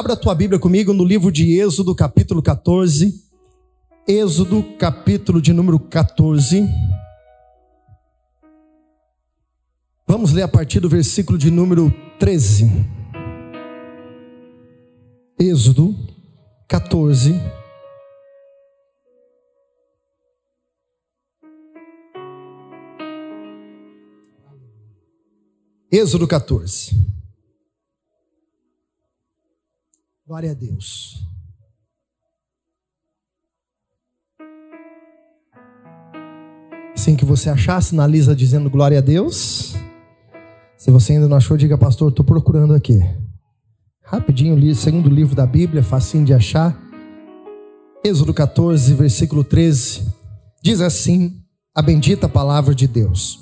Abra a tua Bíblia comigo no livro de Êxodo, capítulo 14. Êxodo, capítulo de número 14. Vamos ler a partir do versículo de número 13. Êxodo 14. Êxodo 14. Glória a Deus. Assim que você achar, sinaliza dizendo glória a Deus. Se você ainda não achou, diga, pastor, estou procurando aqui. Rapidinho, segundo livro da Bíblia, facinho de achar. Êxodo 14, versículo 13. Diz assim a bendita palavra de Deus.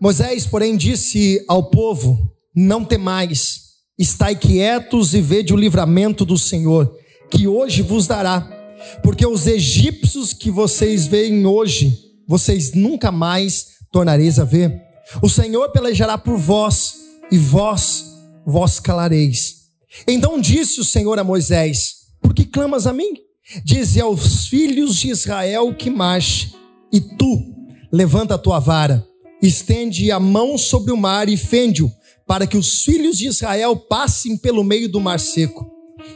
Moisés, porém, disse ao povo: Não temais, estai quietos e vede o livramento do Senhor, que hoje vos dará, porque os egípcios que vocês veem hoje, vocês nunca mais tornareis a ver. O Senhor pelejará por vós, e vós, vós calareis. Então disse o Senhor a Moisés: Por que clamas a mim? Dize aos filhos de Israel que marche, e tu, levanta a tua vara estende a mão sobre o mar e fende-o, para que os filhos de Israel passem pelo meio do mar seco.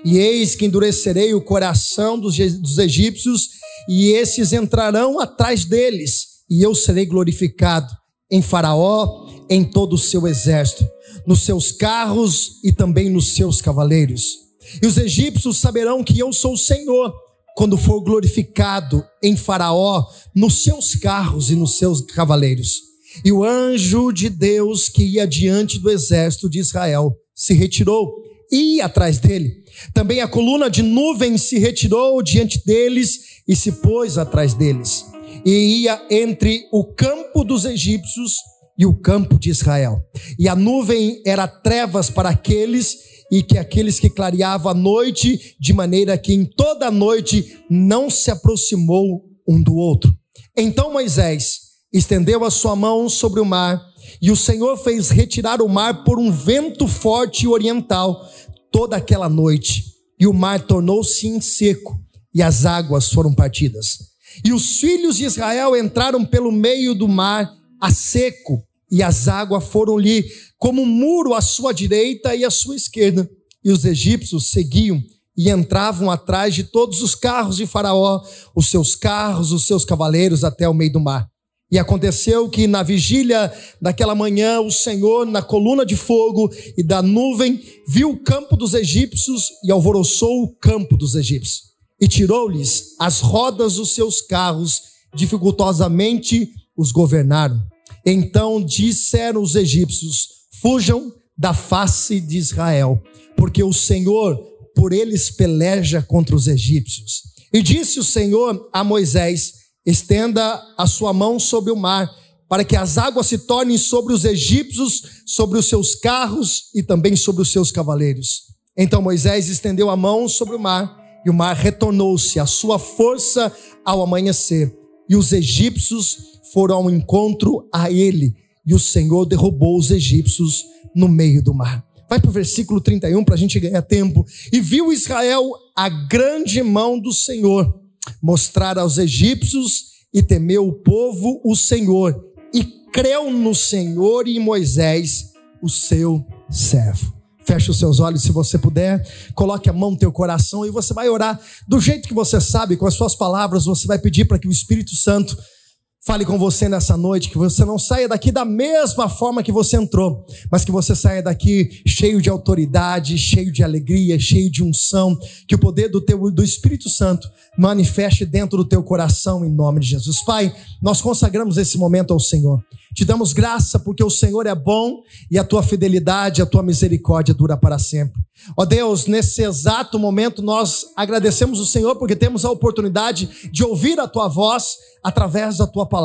E eis que endurecerei o coração dos, dos egípcios, e esses entrarão atrás deles, e eu serei glorificado em Faraó, em todo o seu exército, nos seus carros e também nos seus cavaleiros. E os egípcios saberão que eu sou o Senhor, quando for glorificado em Faraó, nos seus carros e nos seus cavaleiros. E o anjo de Deus que ia diante do exército de Israel se retirou e ia atrás dele. Também a coluna de nuvem se retirou diante deles e se pôs atrás deles. E ia entre o campo dos egípcios e o campo de Israel. E a nuvem era trevas para aqueles e que aqueles que clareavam a noite, de maneira que em toda a noite não se aproximou um do outro. Então Moisés estendeu a sua mão sobre o mar, e o Senhor fez retirar o mar por um vento forte oriental toda aquela noite, e o mar tornou-se em seco, e as águas foram partidas. E os filhos de Israel entraram pelo meio do mar a seco, e as águas foram-lhe como um muro à sua direita e à sua esquerda. E os egípcios seguiam e entravam atrás de todos os carros de Faraó, os seus carros, os seus cavaleiros até o meio do mar. E aconteceu que na vigília daquela manhã, o Senhor, na coluna de fogo e da nuvem, viu o campo dos egípcios e alvoroçou o campo dos egípcios. E tirou-lhes as rodas dos seus carros, dificultosamente os governaram. Então disseram os egípcios: Fujam da face de Israel, porque o Senhor por eles peleja contra os egípcios. E disse o Senhor a Moisés: estenda a sua mão sobre o mar, para que as águas se tornem sobre os egípcios, sobre os seus carros e também sobre os seus cavaleiros. Então Moisés estendeu a mão sobre o mar, e o mar retornou-se a sua força ao amanhecer, e os egípcios foram ao encontro a ele, e o Senhor derrubou os egípcios no meio do mar. Vai para o versículo 31 para a gente ganhar tempo. E viu Israel a grande mão do Senhor mostrar aos egípcios e temeu o povo o Senhor e creu no Senhor e em Moisés, o seu servo. Feche os seus olhos se você puder, coloque a mão no teu coração e você vai orar do jeito que você sabe, com as suas palavras, você vai pedir para que o Espírito Santo Fale com você nessa noite, que você não saia daqui da mesma forma que você entrou, mas que você saia daqui cheio de autoridade, cheio de alegria, cheio de unção, que o poder do teu do Espírito Santo manifeste dentro do teu coração em nome de Jesus. Pai, nós consagramos esse momento ao Senhor. Te damos graça porque o Senhor é bom e a tua fidelidade, a tua misericórdia dura para sempre. Ó Deus, nesse exato momento nós agradecemos o Senhor porque temos a oportunidade de ouvir a tua voz através da tua palavra.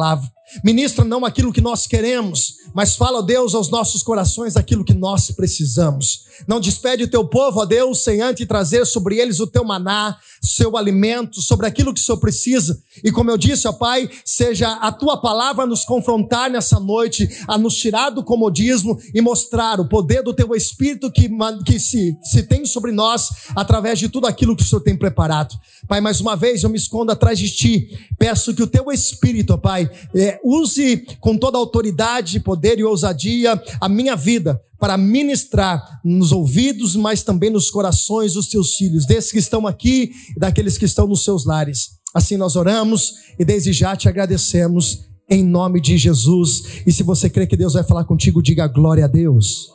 Ministra não aquilo que nós queremos, mas fala, Deus, aos nossos corações aquilo que nós precisamos. Não despede o teu povo, ó Deus, sem antes trazer sobre eles o teu maná, seu alimento, sobre aquilo que o Senhor precisa. E como eu disse, ó Pai, seja a tua palavra nos confrontar nessa noite, a nos tirar do comodismo e mostrar o poder do teu Espírito que, que se, se tem sobre nós através de tudo aquilo que o Senhor tem preparado. Pai, mais uma vez eu me escondo atrás de ti. Peço que o teu Espírito, ó Pai, é, use com toda autoridade, poder e ousadia a minha vida para ministrar nos ouvidos, mas também nos corações dos teus filhos, desses que estão aqui e daqueles que estão nos seus lares. Assim nós oramos e desde já te agradecemos em nome de Jesus. E se você crê que Deus vai falar contigo, diga glória a Deus.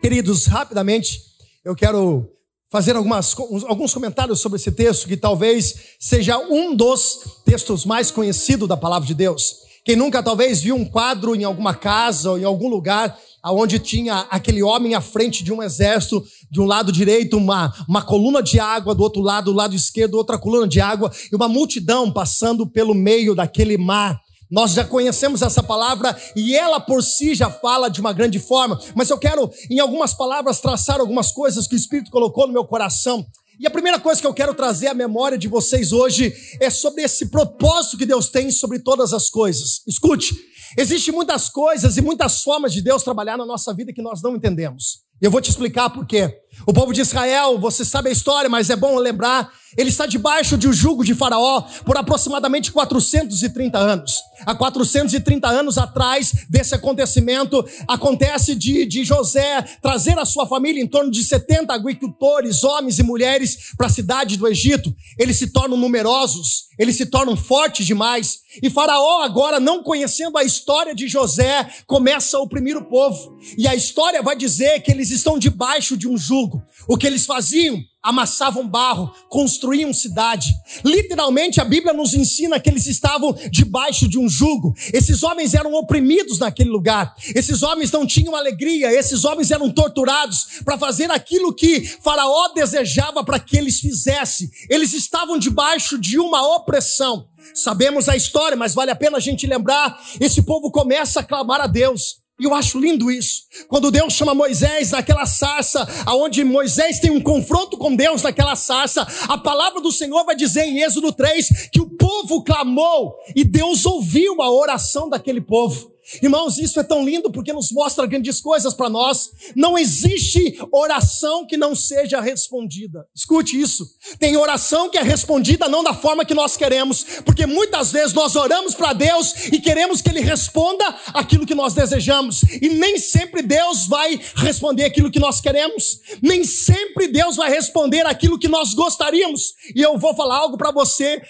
Queridos, rapidamente, eu quero fazer algumas, alguns comentários sobre esse texto, que talvez seja um dos textos mais conhecidos da palavra de Deus. Quem nunca talvez viu um quadro em alguma casa ou em algum lugar onde tinha aquele homem à frente de um exército, de um lado direito uma, uma coluna de água, do outro lado, do lado esquerdo, outra coluna de água, e uma multidão passando pelo meio daquele mar. Nós já conhecemos essa palavra e ela por si já fala de uma grande forma, mas eu quero, em algumas palavras, traçar algumas coisas que o Espírito colocou no meu coração. E a primeira coisa que eu quero trazer à memória de vocês hoje é sobre esse propósito que Deus tem sobre todas as coisas. Escute, existem muitas coisas e muitas formas de Deus trabalhar na nossa vida que nós não entendemos. Eu vou te explicar por quê. O povo de Israel, você sabe a história, mas é bom lembrar, ele está debaixo de um jugo de Faraó por aproximadamente 430 anos. Há 430 anos atrás desse acontecimento, acontece de, de José trazer a sua família, em torno de 70 agricultores, homens e mulheres, para a cidade do Egito. Eles se tornam numerosos, eles se tornam fortes demais. E Faraó, agora, não conhecendo a história de José, começa a oprimir o povo. E a história vai dizer que eles estão debaixo de um jugo. O que eles faziam? Amassavam barro, construíam cidade. Literalmente a Bíblia nos ensina que eles estavam debaixo de um jugo. Esses homens eram oprimidos naquele lugar. Esses homens não tinham alegria. Esses homens eram torturados para fazer aquilo que Faraó desejava para que eles fizessem. Eles estavam debaixo de uma opressão. Sabemos a história, mas vale a pena a gente lembrar. Esse povo começa a clamar a Deus. E eu acho lindo isso. Quando Deus chama Moisés naquela sarça, aonde Moisés tem um confronto com Deus naquela sarça, a palavra do Senhor vai dizer em Êxodo 3 que o povo clamou e Deus ouviu a oração daquele povo. Irmãos, isso é tão lindo porque nos mostra grandes coisas para nós. Não existe oração que não seja respondida. Escute isso. Tem oração que é respondida não da forma que nós queremos, porque muitas vezes nós oramos para Deus e queremos que Ele responda aquilo que nós desejamos, e nem sempre Deus vai responder aquilo que nós queremos, nem sempre Deus vai responder aquilo que nós gostaríamos. E eu vou falar algo para você,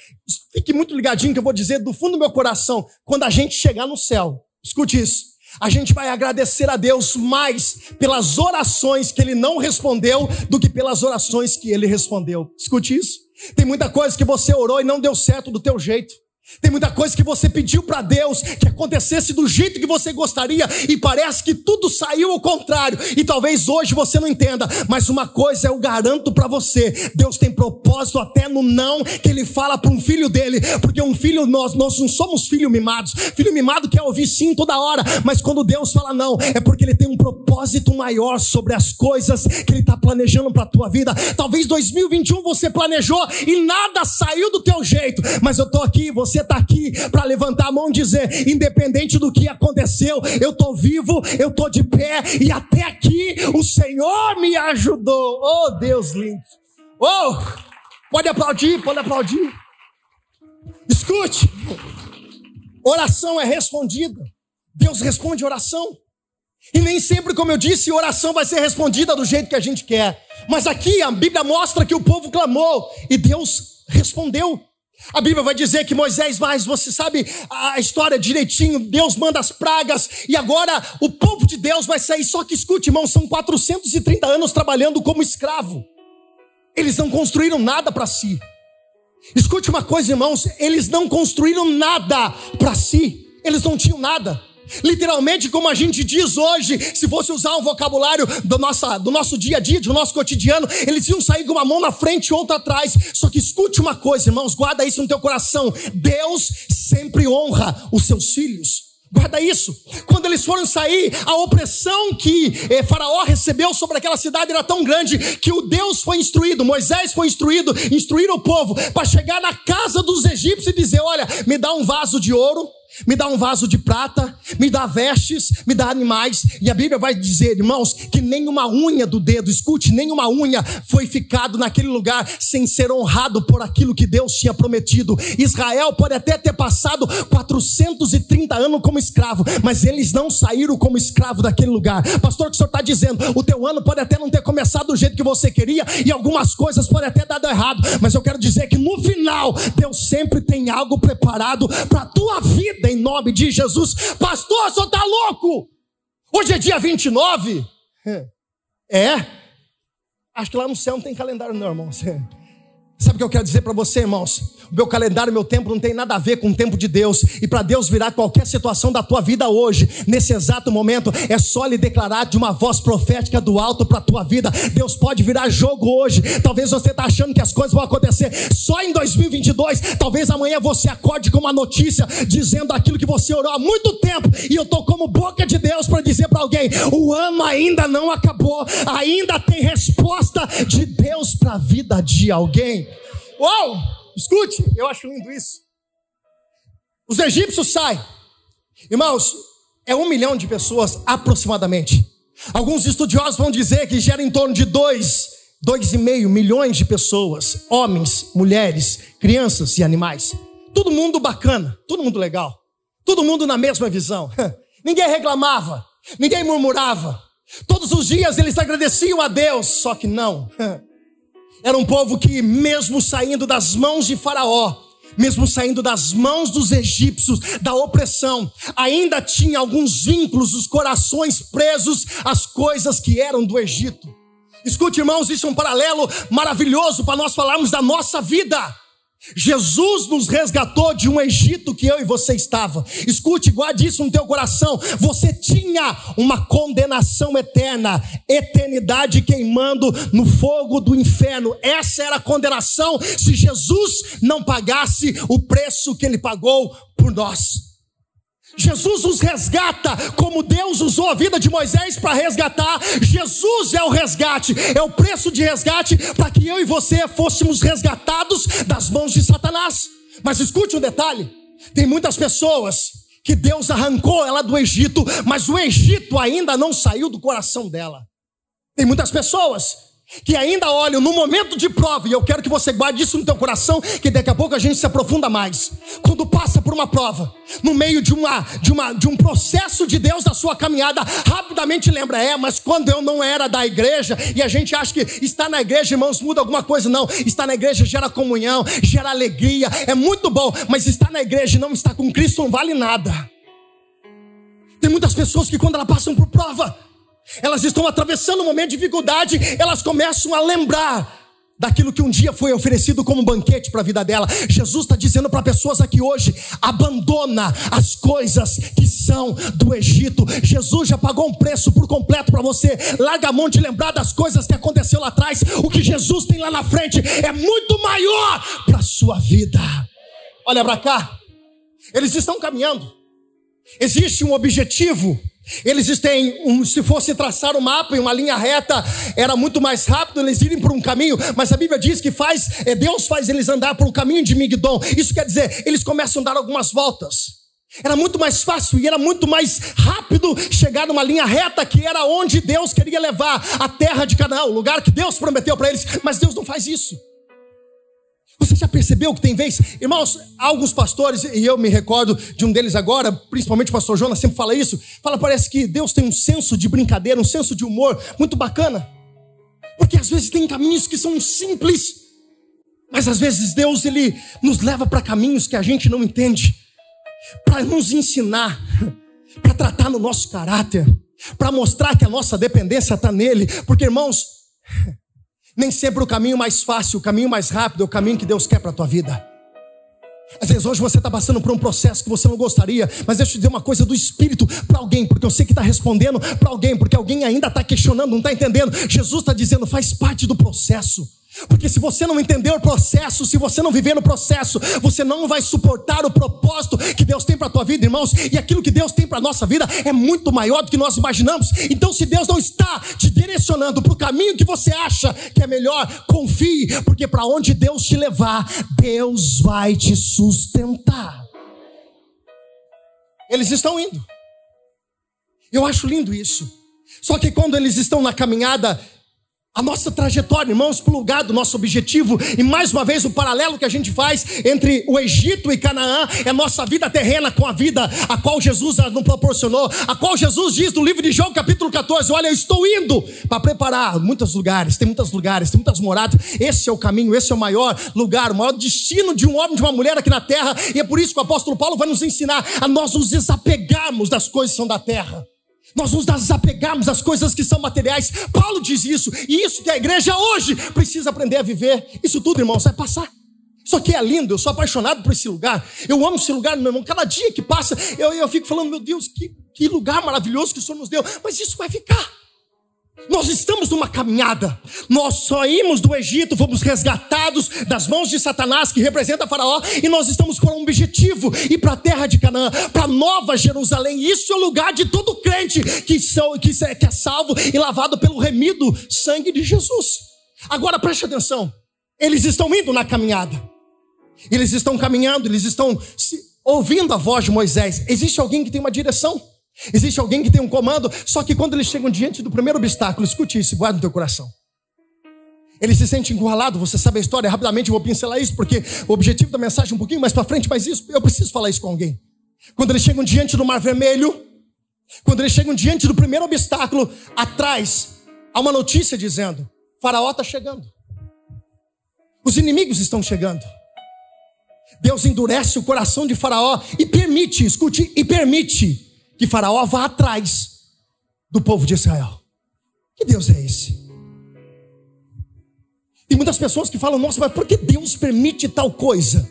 fique muito ligadinho que eu vou dizer do fundo do meu coração, quando a gente chegar no céu. Escute isso. A gente vai agradecer a Deus mais pelas orações que Ele não respondeu do que pelas orações que Ele respondeu. Escute isso. Tem muita coisa que você orou e não deu certo do teu jeito. Tem muita coisa que você pediu para Deus que acontecesse do jeito que você gostaria e parece que tudo saiu ao contrário. E talvez hoje você não entenda, mas uma coisa eu garanto para você: Deus tem propósito até no não que Ele fala para um filho dele, porque um filho nós nós não somos filho mimados. Filho mimado quer ouvir sim toda hora, mas quando Deus fala não é porque Ele tem um propósito maior sobre as coisas que Ele está planejando para tua vida. Talvez 2021 você planejou e nada saiu do teu jeito, mas eu tô aqui você você está aqui para levantar a mão e dizer: independente do que aconteceu, eu estou vivo, eu estou de pé e até aqui o Senhor me ajudou. Oh, Deus lindo. Oh, pode aplaudir, pode aplaudir. Escute, oração é respondida. Deus responde oração. E nem sempre, como eu disse, oração vai ser respondida do jeito que a gente quer. Mas aqui a Bíblia mostra que o povo clamou e Deus respondeu. A Bíblia vai dizer que Moisés, mas você sabe a história direitinho, Deus manda as pragas e agora o povo de Deus vai sair. Só que escute, irmão, são 430 anos trabalhando como escravo. Eles não construíram nada para si. Escute uma coisa, irmãos, eles não construíram nada para si. Eles não tinham nada. Literalmente, como a gente diz hoje, se fosse usar um vocabulário do, nossa, do nosso dia a dia, do nosso cotidiano, eles iam sair com uma mão na frente e outra atrás. Só que escute uma coisa, irmãos, guarda isso no teu coração: Deus sempre honra os seus filhos. Guarda isso. Quando eles foram sair, a opressão que eh, Faraó recebeu sobre aquela cidade era tão grande que o Deus foi instruído, Moisés foi instruído, instruir o povo para chegar na casa dos egípcios e dizer: Olha, me dá um vaso de ouro me dá um vaso de prata, me dá vestes, me dá animais. E a Bíblia vai dizer, irmãos, que nenhuma unha do dedo, escute, nenhuma unha foi ficado naquele lugar sem ser honrado por aquilo que Deus tinha prometido. Israel pode até ter passado 430 anos como escravo, mas eles não saíram como escravo daquele lugar. Pastor, o que o senhor está dizendo? O teu ano pode até não ter começado do jeito que você queria e algumas coisas podem até dar errado, mas eu quero dizer que no final, Deus sempre tem algo preparado para a tua vida em nome de Jesus. Pastor, só tá louco? Hoje é dia 29? É? Acho que lá no céu não tem calendário, não, irmão. Sabe o que eu quero dizer para você, irmãos? O meu calendário, meu tempo não tem nada a ver com o tempo de Deus. E para Deus virar qualquer situação da tua vida hoje, nesse exato momento, é só lhe declarar de uma voz profética do alto para a tua vida. Deus pode virar jogo hoje. Talvez você está achando que as coisas vão acontecer só em 2022. Talvez amanhã você acorde com uma notícia dizendo aquilo que você orou há muito tempo. E eu estou como boca de Deus para dizer para alguém: o ano ainda não acabou. Ainda tem resposta de Deus para a vida de alguém. Uau! Escute, eu acho lindo isso. Os egípcios saem. Irmãos, é um milhão de pessoas aproximadamente. Alguns estudiosos vão dizer que gera em torno de dois, dois e meio milhões de pessoas, homens, mulheres, crianças e animais. Todo mundo bacana, todo mundo legal, todo mundo na mesma visão. Ninguém reclamava, ninguém murmurava. Todos os dias eles agradeciam a Deus, só que não. Era um povo que, mesmo saindo das mãos de Faraó, mesmo saindo das mãos dos egípcios, da opressão, ainda tinha alguns vínculos, os corações presos às coisas que eram do Egito. Escute, irmãos, isso é um paralelo maravilhoso para nós falarmos da nossa vida. Jesus nos resgatou de um Egito que eu e você estava. Escute, guarde isso no teu coração. Você tinha uma condenação eterna, eternidade queimando no fogo do inferno. Essa era a condenação se Jesus não pagasse o preço que ele pagou por nós. Jesus os resgata, como Deus usou a vida de Moisés para resgatar. Jesus é o resgate, é o preço de resgate para que eu e você fôssemos resgatados das mãos de Satanás. Mas escute um detalhe: tem muitas pessoas que Deus arrancou ela do Egito, mas o Egito ainda não saiu do coração dela. Tem muitas pessoas que ainda olham no momento de prova, e eu quero que você guarde isso no teu coração, que daqui a pouco a gente se aprofunda mais. Quando passa por uma prova, no meio de, uma, de, uma, de um processo de Deus da sua caminhada, rapidamente lembra, é, mas quando eu não era da igreja, e a gente acha que estar na igreja, irmãos, muda alguma coisa, não. Estar na igreja gera comunhão, gera alegria, é muito bom, mas estar na igreja e não estar com Cristo não vale nada. Tem muitas pessoas que quando elas passam por prova, elas estão atravessando um momento de dificuldade, elas começam a lembrar daquilo que um dia foi oferecido como banquete para a vida dela. Jesus está dizendo para pessoas aqui hoje: abandona as coisas que são do Egito. Jesus já pagou um preço por completo para você. Larga a mão de lembrar das coisas que aconteceu lá atrás. O que Jesus tem lá na frente é muito maior para a sua vida. Olha para cá. Eles estão caminhando. Existe um objetivo eles têm, um, se fosse traçar um mapa em uma linha reta, era muito mais rápido eles irem por um caminho, mas a Bíblia diz que faz, é, Deus faz eles andar por um caminho de Migdon. Isso quer dizer, eles começam a dar algumas voltas. Era muito mais fácil e era muito mais rápido chegar numa linha reta que era onde Deus queria levar a terra de Canaã, o lugar que Deus prometeu para eles, mas Deus não faz isso. Você já percebeu que tem vez, irmãos, alguns pastores, e eu me recordo de um deles agora, principalmente o pastor Jonas sempre fala isso, fala, parece que Deus tem um senso de brincadeira, um senso de humor muito bacana. Porque às vezes tem caminhos que são simples, mas às vezes Deus ele nos leva para caminhos que a gente não entende, para nos ensinar, para tratar no nosso caráter, para mostrar que a nossa dependência está nele, porque irmãos, nem sempre o caminho mais fácil, o caminho mais rápido é o caminho que Deus quer para a tua vida. Às vezes hoje você está passando por um processo que você não gostaria, mas deixa eu te dizer uma coisa do Espírito para alguém, porque eu sei que está respondendo para alguém, porque alguém ainda está questionando, não está entendendo. Jesus está dizendo, faz parte do processo. Porque se você não entender o processo, se você não viver no processo, você não vai suportar o propósito que Deus tem para a tua vida, irmãos. E aquilo que Deus tem para a nossa vida é muito maior do que nós imaginamos. Então, se Deus não está te direcionando para o caminho que você acha que é melhor, confie, porque para onde Deus te levar, Deus vai te sustentar. Eles estão indo. Eu acho lindo isso. Só que quando eles estão na caminhada, a nossa trajetória, irmãos, para o lugar do nosso objetivo, e mais uma vez o paralelo que a gente faz entre o Egito e Canaã é a nossa vida terrena com a vida a qual Jesus nos proporcionou, a qual Jesus diz no livro de João, capítulo 14: Olha, eu estou indo para preparar muitos lugares, tem muitos lugares, tem muitas moradas. Esse é o caminho, esse é o maior lugar, o maior destino de um homem, de uma mulher aqui na terra, e é por isso que o apóstolo Paulo vai nos ensinar a nós nos desapegarmos das coisas que são da terra. Nós nos desapegarmos das coisas que são materiais. Paulo diz isso, e isso que a igreja hoje precisa aprender a viver. Isso tudo, irmãos, vai passar. Isso aqui é lindo, eu sou apaixonado por esse lugar. Eu amo esse lugar, meu irmão. Cada dia que passa, eu, eu fico falando, meu Deus, que, que lugar maravilhoso que o Senhor nos deu. Mas isso vai ficar. Nós estamos numa caminhada. Nós saímos do Egito, fomos resgatados das mãos de Satanás, que representa Faraó, e nós estamos com um objetivo: ir para a terra de Canaã, para Nova Jerusalém. Isso é o lugar de todo crente que, são, que, que é salvo e lavado pelo remido sangue de Jesus. Agora preste atenção: eles estão indo na caminhada, eles estão caminhando, eles estão ouvindo a voz de Moisés. Existe alguém que tem uma direção? Existe alguém que tem um comando, só que quando eles chegam diante do primeiro obstáculo, escute isso, guarda no teu coração. Ele se sente encurralado, você sabe a história, rapidamente vou pincelar isso, porque o objetivo da mensagem é um pouquinho mais para frente, mas isso, eu preciso falar isso com alguém. Quando eles chegam diante do Mar Vermelho, quando eles chegam diante do primeiro obstáculo, atrás há uma notícia dizendo: Faraó está chegando. Os inimigos estão chegando. Deus endurece o coração de Faraó e permite, escute, e permite que Faraó vá atrás do povo de Israel. Que Deus é esse? Tem muitas pessoas que falam, nossa, mas por que Deus permite tal coisa?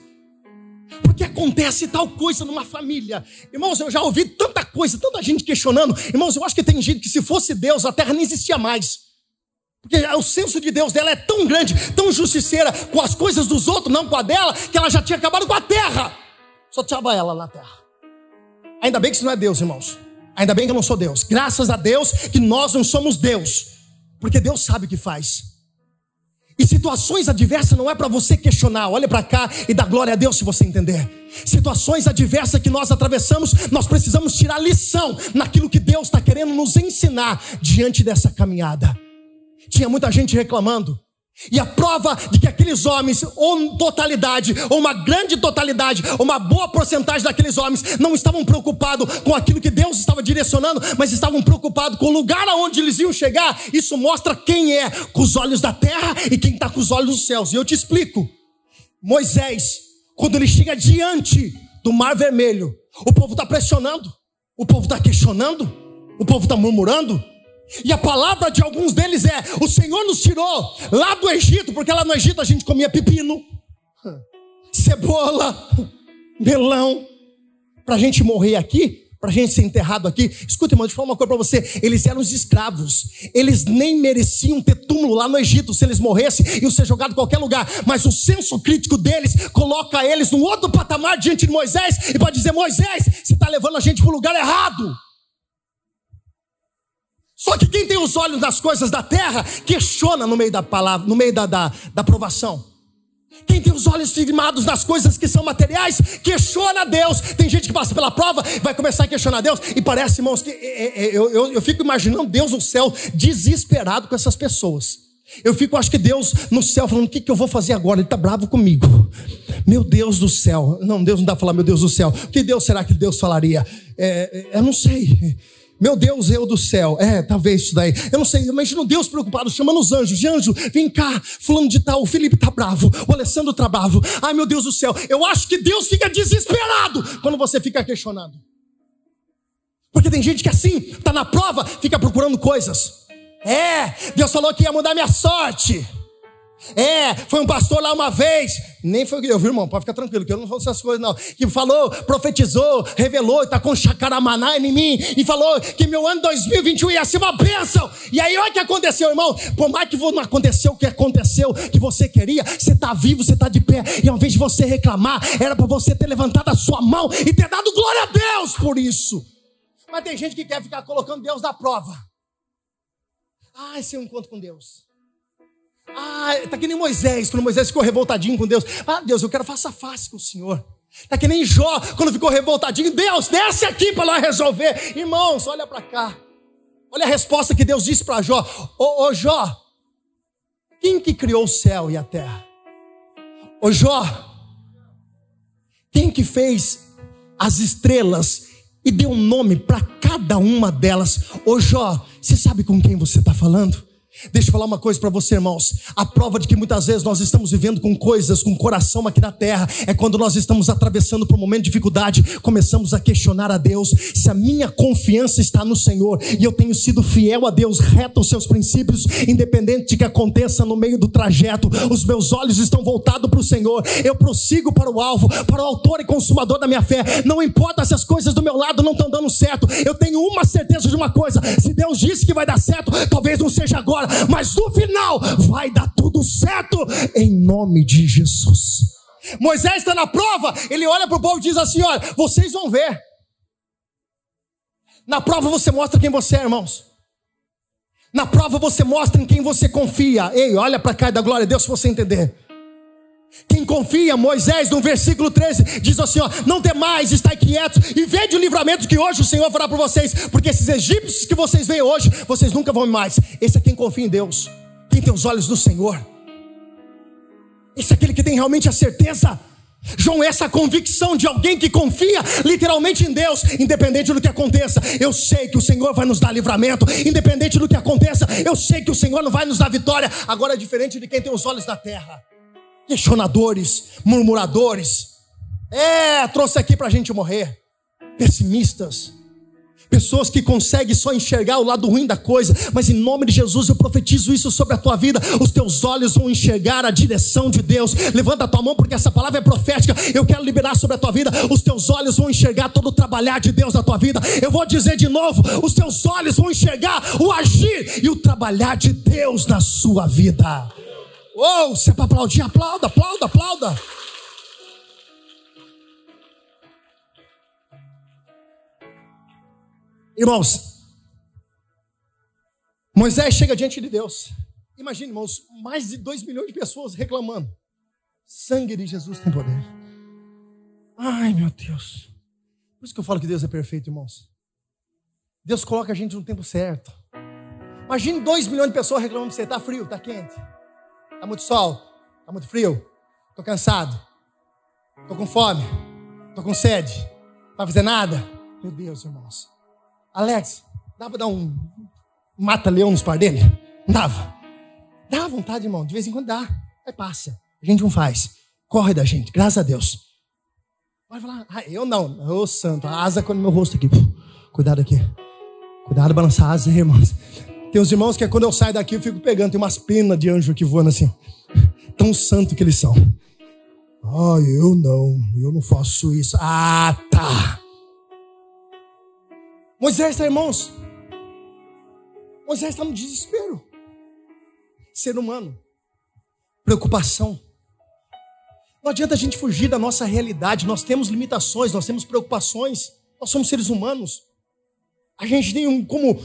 Porque acontece tal coisa numa família. Irmãos, eu já ouvi tanta coisa, tanta gente questionando. Irmãos, eu acho que tem gente que se fosse Deus, a terra não existia mais. Porque o senso de Deus dela é tão grande, tão justiceira com as coisas dos outros, não com a dela, que ela já tinha acabado com a terra. Só tinha ela na terra. Ainda bem que isso não é Deus, irmãos. Ainda bem que eu não sou Deus. Graças a Deus que nós não somos Deus. Porque Deus sabe o que faz. E situações adversas não é para você questionar, olha para cá e dá glória a Deus se você entender. Situações adversas que nós atravessamos, nós precisamos tirar lição naquilo que Deus está querendo nos ensinar diante dessa caminhada. Tinha muita gente reclamando, e a prova de que aqueles homens, ou totalidade, ou uma grande totalidade, uma boa porcentagem daqueles homens, não estavam preocupados com aquilo que Deus estava direcionando, mas estavam preocupados com o lugar aonde eles iam chegar. Isso mostra quem é com os olhos da terra e quem está com os olhos dos céus. E eu te explico. Moisés, quando ele chega diante do Mar Vermelho, o povo está pressionando, o povo está questionando, o povo está murmurando. E a palavra de alguns deles é: O Senhor nos tirou lá do Egito, porque lá no Egito a gente comia pepino, cebola, melão. Para a gente morrer aqui, para a gente ser enterrado aqui. Escuta, irmão, deixa eu falar uma coisa para você. Eles eram os escravos. Eles nem mereciam ter túmulo lá no Egito. Se eles morressem, iam ser jogados em qualquer lugar. Mas o senso crítico deles coloca eles num outro patamar diante de Moisés e pode dizer: Moisés, você está levando a gente para o lugar errado. Só que quem tem os olhos nas coisas da terra, questiona no meio da palavra, no meio da, da, da provação. Quem tem os olhos firmados nas coisas que são materiais, questiona Deus. Tem gente que passa pela prova, vai começar a questionar Deus, e parece, irmãos, que é, é, eu, eu, eu fico imaginando Deus no céu desesperado com essas pessoas. Eu fico, acho que Deus no céu falando: o que, que eu vou fazer agora? Ele está bravo comigo. Meu Deus do céu. Não, Deus não dá para falar, meu Deus do céu. O que Deus será que Deus falaria? É, é eu não sei. Meu Deus, eu do céu. É, talvez isso daí. Eu não sei, imagina Deus preocupado, chamando os anjos. De anjo, vem cá, fulano de tal, o Felipe tá bravo, o Alessandro tá bravo. Ai, meu Deus do céu. Eu acho que Deus fica desesperado quando você fica questionando. Porque tem gente que assim, tá na prova, fica procurando coisas. É, Deus falou que ia mudar minha sorte. É, foi um pastor lá uma vez, nem foi eu, viu, irmão? Pode ficar tranquilo, que eu não falo essas coisas, não. Que falou, profetizou, revelou, está com chacaramaná em mim, e falou que meu ano 2021 ia ser uma bênção. E aí, olha o que aconteceu, irmão. Por mais que não aconteceu o que aconteceu, que você queria, você está vivo, você está de pé, e ao invés de você reclamar, era para você ter levantado a sua mão e ter dado glória a Deus por isso. Mas tem gente que quer ficar colocando Deus na prova. Ah, esse é um encontro com Deus. Ah, tá que nem Moisés, quando Moisés ficou revoltadinho com Deus. Ah, Deus, eu quero face a face com o Senhor. Tá que nem Jó, quando ficou revoltadinho. Deus, desce aqui para lá resolver. Irmãos, olha para cá. Olha a resposta que Deus disse para Jó. Ô, ô Jó, quem que criou o céu e a terra? Ô Jó, quem que fez as estrelas e deu um nome para cada uma delas? Ô Jó, você sabe com quem você está falando? Deixa eu falar uma coisa para você, irmãos. A prova de que muitas vezes nós estamos vivendo com coisas, com coração aqui na terra, é quando nós estamos atravessando por um momento de dificuldade, começamos a questionar a Deus se a minha confiança está no Senhor e eu tenho sido fiel a Deus, reto aos seus princípios, independente de que aconteça no meio do trajeto. Os meus olhos estão voltados para o Senhor. Eu prossigo para o alvo, para o autor e consumador da minha fé. Não importa se as coisas do meu lado não estão dando certo. Eu tenho uma certeza de uma coisa: se Deus disse que vai dar certo, talvez não seja agora mas no final vai dar tudo certo em nome de Jesus. Moisés está na prova, ele olha para o povo e diz assim: Olha, vocês vão ver. Na prova você mostra quem você é, irmãos. Na prova você mostra em quem você confia. Ei, olha para cá dá glória a Deus se você entender. Quem confia, Moisés, no versículo 13, diz assim: ó, Não temais, estai quietos e vede o livramento que hoje o Senhor fará por vocês, porque esses egípcios que vocês veem hoje, vocês nunca vão mais. Esse é quem confia em Deus, quem tem os olhos do Senhor. Esse é aquele que tem realmente a certeza. João, essa convicção de alguém que confia literalmente em Deus, independente do que aconteça, eu sei que o Senhor vai nos dar livramento, independente do que aconteça, eu sei que o Senhor não vai nos dar vitória. Agora é diferente de quem tem os olhos da terra questionadores, murmuradores. É, trouxe aqui para a gente morrer. Pessimistas. Pessoas que conseguem só enxergar o lado ruim da coisa, mas em nome de Jesus eu profetizo isso sobre a tua vida. Os teus olhos vão enxergar a direção de Deus. Levanta a tua mão, porque essa palavra é profética. Eu quero liberar sobre a tua vida. Os teus olhos vão enxergar todo o trabalhar de Deus na tua vida. Eu vou dizer de novo: os teus olhos vão enxergar o agir e o trabalhar de Deus na sua vida. Oh, se é para aplaudir, aplauda, aplauda, aplauda. Irmãos, Moisés chega diante de Deus. Imagine, irmãos, mais de 2 milhões de pessoas reclamando. Sangue de Jesus tem poder. Ai, meu Deus. Por isso que eu falo que Deus é perfeito, irmãos. Deus coloca a gente no tempo certo. Imagine 2 milhões de pessoas reclamando você está frio, está quente. Está muito sol? Está muito frio? Estou cansado? Estou com fome? Estou com sede? Não vai fazer nada? Meu Deus, irmãos. Alex, dá para dar um mata-leão nos par dele? Dava. Dá vontade, irmão. De vez em quando dá. Aí passa. A gente não faz. Corre da gente, graças a Deus. Vai falar, ah, eu não. Ô santo, a asa com o meu rosto aqui. Cuidado aqui. Cuidado balançar a asa, irmãos. Tem uns irmãos que é quando eu saio daqui eu fico pegando, tem umas penas de anjo que voando assim. Tão santo que eles são. Ah, eu não, eu não faço isso. Ah, tá. Moisés, tá, irmãos. Moisés está no desespero. Ser humano. Preocupação. Não adianta a gente fugir da nossa realidade. Nós temos limitações, nós temos preocupações. Nós somos seres humanos. A gente tem um, como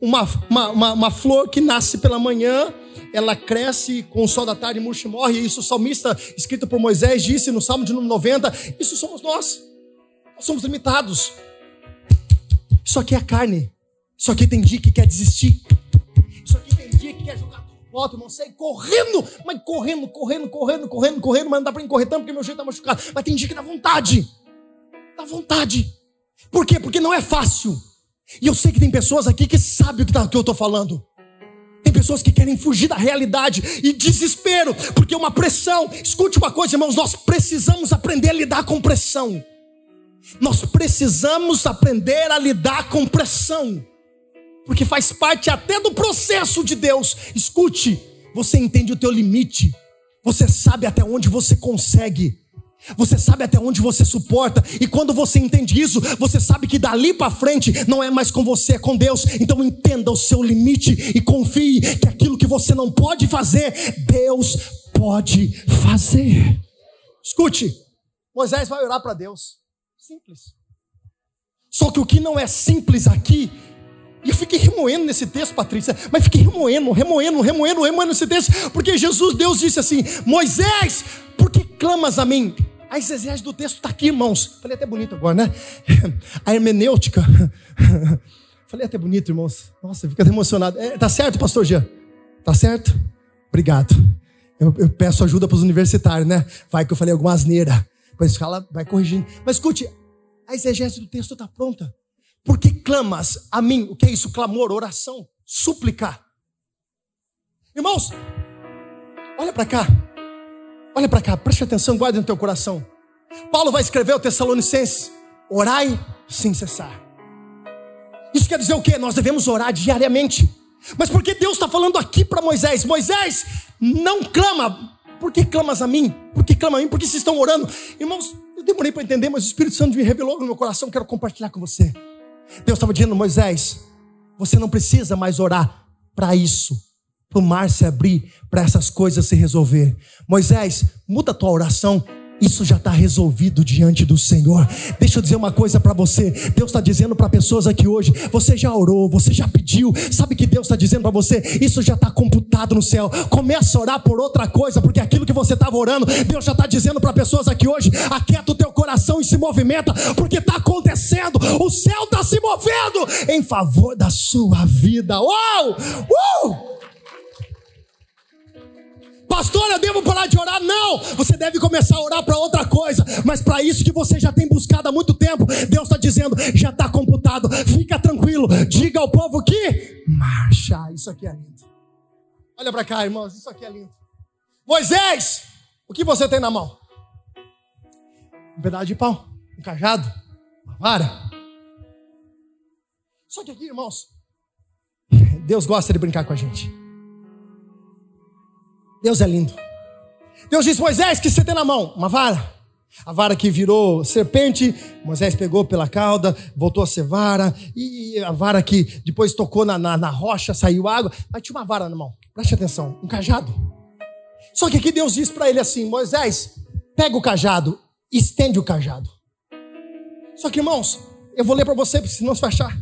uma, uma, uma, uma, flor que nasce pela manhã, ela cresce com o sol da tarde, murcha e morre. Isso o salmista, escrito por Moisés, disse no Salmo de número 90. Isso somos nós. Nós somos limitados. Isso aqui é carne. Isso aqui tem dia que quer desistir. Isso aqui tem dia que quer jogar foto, não sei, correndo, mas correndo, correndo, correndo, correndo, correndo, mas não dá para correr tanto porque meu jeito está machucado. Mas tem dia que dá vontade. Dá vontade. Por quê? Porque não é fácil. E eu sei que tem pessoas aqui que sabem o que, tá, eu estou falando. Tem pessoas que querem fugir da realidade e desespero, porque é uma pressão. Escute uma coisa, irmãos, nós precisamos aprender a lidar com pressão. Nós precisamos aprender a lidar com pressão, porque faz parte até do processo de Deus. Escute, você entende o teu limite. Você sabe até onde você consegue. Você sabe até onde você suporta, e quando você entende isso, você sabe que dali para frente não é mais com você, é com Deus. Então entenda o seu limite e confie que aquilo que você não pode fazer, Deus pode fazer. Escute, Moisés vai orar para Deus. Simples. Só que o que não é simples aqui, e eu fiquei remoendo nesse texto, Patrícia, mas fiquei remoendo, remoendo, remoendo, remoendo nesse texto, porque Jesus, Deus disse assim: Moisés, por que clamas a mim? A exegese do texto está aqui, irmãos. Falei até bonito agora, né? A hermenêutica. Falei até bonito, irmãos. Nossa, fica emocionado. É, tá certo, pastor Jean? Tá certo? Obrigado. Eu, eu peço ajuda para os universitários, né? Vai que eu falei alguma asneira. Depois fala, vai corrigindo. Mas escute, a exegese do texto está pronta. Por que clamas a mim? O que é isso? Clamor, oração, súplica. Irmãos, olha para cá. Olha para cá, preste atenção, guarde no teu coração. Paulo vai escrever ao Tessalonicenses: orai sem cessar. Isso quer dizer o quê? Nós devemos orar diariamente. Mas por que Deus está falando aqui para Moisés? Moisés, não clama. Por que clamas a mim? Por que clama a mim? Por que vocês estão orando? Irmãos, eu demorei para entender, mas o Espírito Santo me revelou no meu coração, quero compartilhar com você. Deus estava dizendo, Moisés, você não precisa mais orar para isso para o mar se abrir, para essas coisas se resolver. Moisés, muda a tua oração. Isso já está resolvido diante do Senhor. Deixa eu dizer uma coisa para você. Deus está dizendo para pessoas aqui hoje: você já orou, você já pediu. Sabe que Deus está dizendo para você? Isso já está computado no céu. Começa a orar por outra coisa, porque aquilo que você estava orando, Deus já está dizendo para pessoas aqui hoje: aquieta o teu coração e se movimenta, porque está acontecendo. O céu está se movendo em favor da sua vida. Uau! Uh! Pastor, eu devo parar de orar? Não! Você deve começar a orar para outra coisa. Mas para isso que você já tem buscado há muito tempo, Deus está dizendo, já está computado. Fica tranquilo. Diga ao povo que marcha. Isso aqui é lindo. Olha para cá, irmãos. Isso aqui é lindo. Moisés, o que você tem na mão? Um pedaço de pau, um cajado, uma vara. Só que aqui, irmãos, Deus gosta de brincar com a gente. Deus é lindo. Deus disse: Moisés, que você tem na mão? Uma vara. A vara que virou serpente, Moisés pegou pela cauda, voltou a ser vara, e a vara que depois tocou na, na, na rocha, saiu água, mas tinha uma vara na mão, preste atenção, um cajado. Só que aqui Deus disse para ele assim: Moisés, pega o cajado, estende o cajado. Só que irmãos, eu vou ler para você, senão se vai achar.